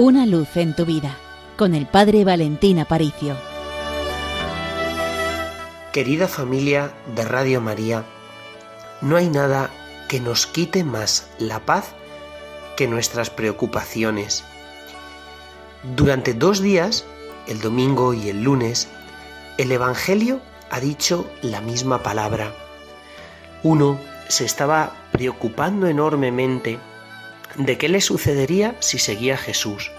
Una luz en tu vida con el Padre Valentín Aparicio. Querida familia de Radio María, no hay nada que nos quite más la paz que nuestras preocupaciones. Durante dos días, el domingo y el lunes, el Evangelio ha dicho la misma palabra. Uno se estaba preocupando enormemente de qué le sucedería si seguía a Jesús,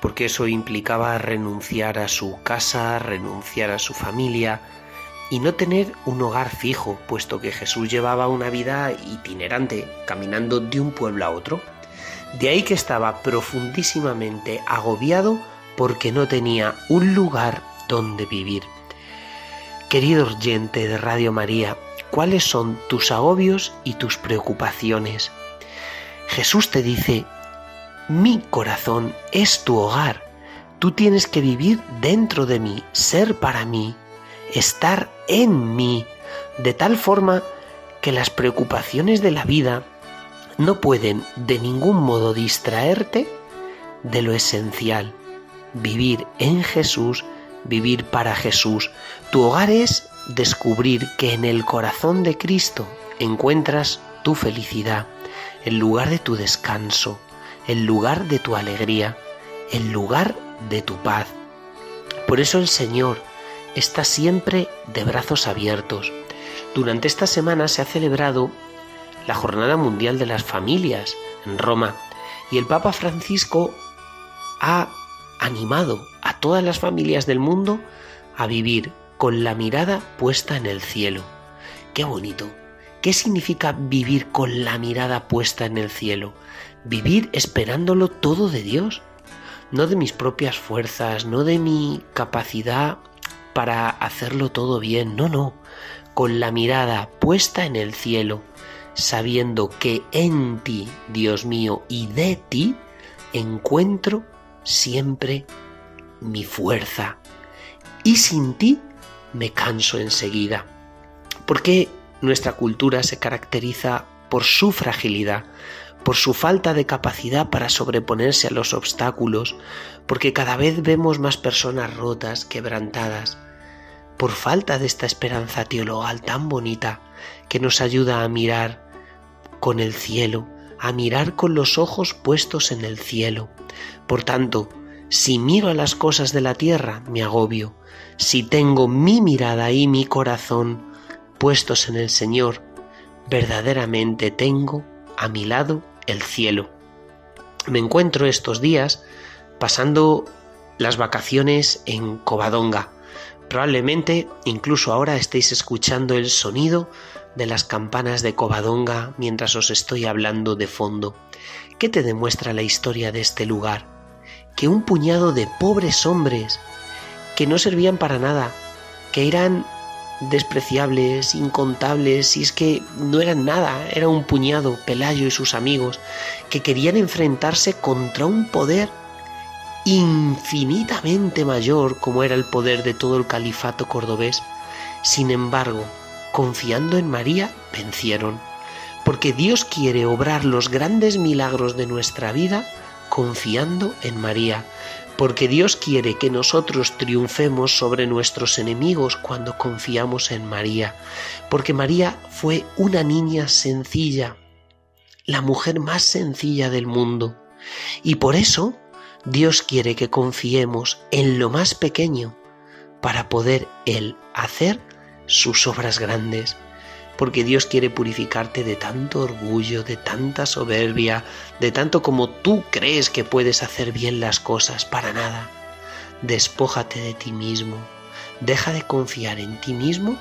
porque eso implicaba renunciar a su casa, renunciar a su familia y no tener un hogar fijo, puesto que Jesús llevaba una vida itinerante, caminando de un pueblo a otro. De ahí que estaba profundísimamente agobiado porque no tenía un lugar donde vivir. Querido oyente de Radio María, ¿cuáles son tus agobios y tus preocupaciones? Jesús te dice, mi corazón es tu hogar, tú tienes que vivir dentro de mí, ser para mí, estar en mí, de tal forma que las preocupaciones de la vida no pueden de ningún modo distraerte de lo esencial, vivir en Jesús, vivir para Jesús. Tu hogar es descubrir que en el corazón de Cristo encuentras tu felicidad, el lugar de tu descanso, el lugar de tu alegría, el lugar de tu paz. Por eso el Señor está siempre de brazos abiertos. Durante esta semana se ha celebrado la Jornada Mundial de las Familias en Roma y el Papa Francisco ha animado a todas las familias del mundo a vivir con la mirada puesta en el cielo. Qué bonito, ¿Qué significa vivir con la mirada puesta en el cielo? Vivir esperándolo todo de Dios, no de mis propias fuerzas, no de mi capacidad para hacerlo todo bien, no, no, con la mirada puesta en el cielo, sabiendo que en ti, Dios mío, y de ti encuentro siempre mi fuerza. Y sin ti me canso enseguida. Porque nuestra cultura se caracteriza por su fragilidad, por su falta de capacidad para sobreponerse a los obstáculos, porque cada vez vemos más personas rotas, quebrantadas, por falta de esta esperanza teologal tan bonita que nos ayuda a mirar con el cielo, a mirar con los ojos puestos en el cielo. Por tanto, si miro a las cosas de la tierra, me agobio. Si tengo mi mirada y mi corazón puestos en el Señor, verdaderamente tengo a mi lado el cielo. Me encuentro estos días pasando las vacaciones en Covadonga. Probablemente incluso ahora estéis escuchando el sonido de las campanas de Covadonga mientras os estoy hablando de fondo. ¿Qué te demuestra la historia de este lugar? Que un puñado de pobres hombres que no servían para nada, que eran despreciables, incontables, y es que no eran nada, era un puñado, Pelayo y sus amigos, que querían enfrentarse contra un poder infinitamente mayor como era el poder de todo el califato cordobés. Sin embargo, confiando en María, vencieron, porque Dios quiere obrar los grandes milagros de nuestra vida confiando en María, porque Dios quiere que nosotros triunfemos sobre nuestros enemigos cuando confiamos en María, porque María fue una niña sencilla, la mujer más sencilla del mundo, y por eso Dios quiere que confiemos en lo más pequeño para poder Él hacer sus obras grandes porque Dios quiere purificarte de tanto orgullo, de tanta soberbia, de tanto como tú crees que puedes hacer bien las cosas, para nada. Despójate de ti mismo, deja de confiar en ti mismo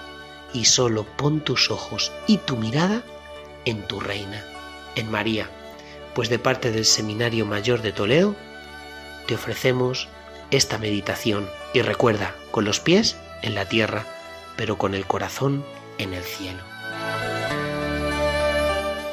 y solo pon tus ojos y tu mirada en tu reina, en María, pues de parte del Seminario Mayor de Toledo te ofrecemos esta meditación y recuerda, con los pies en la tierra, pero con el corazón en el cielo.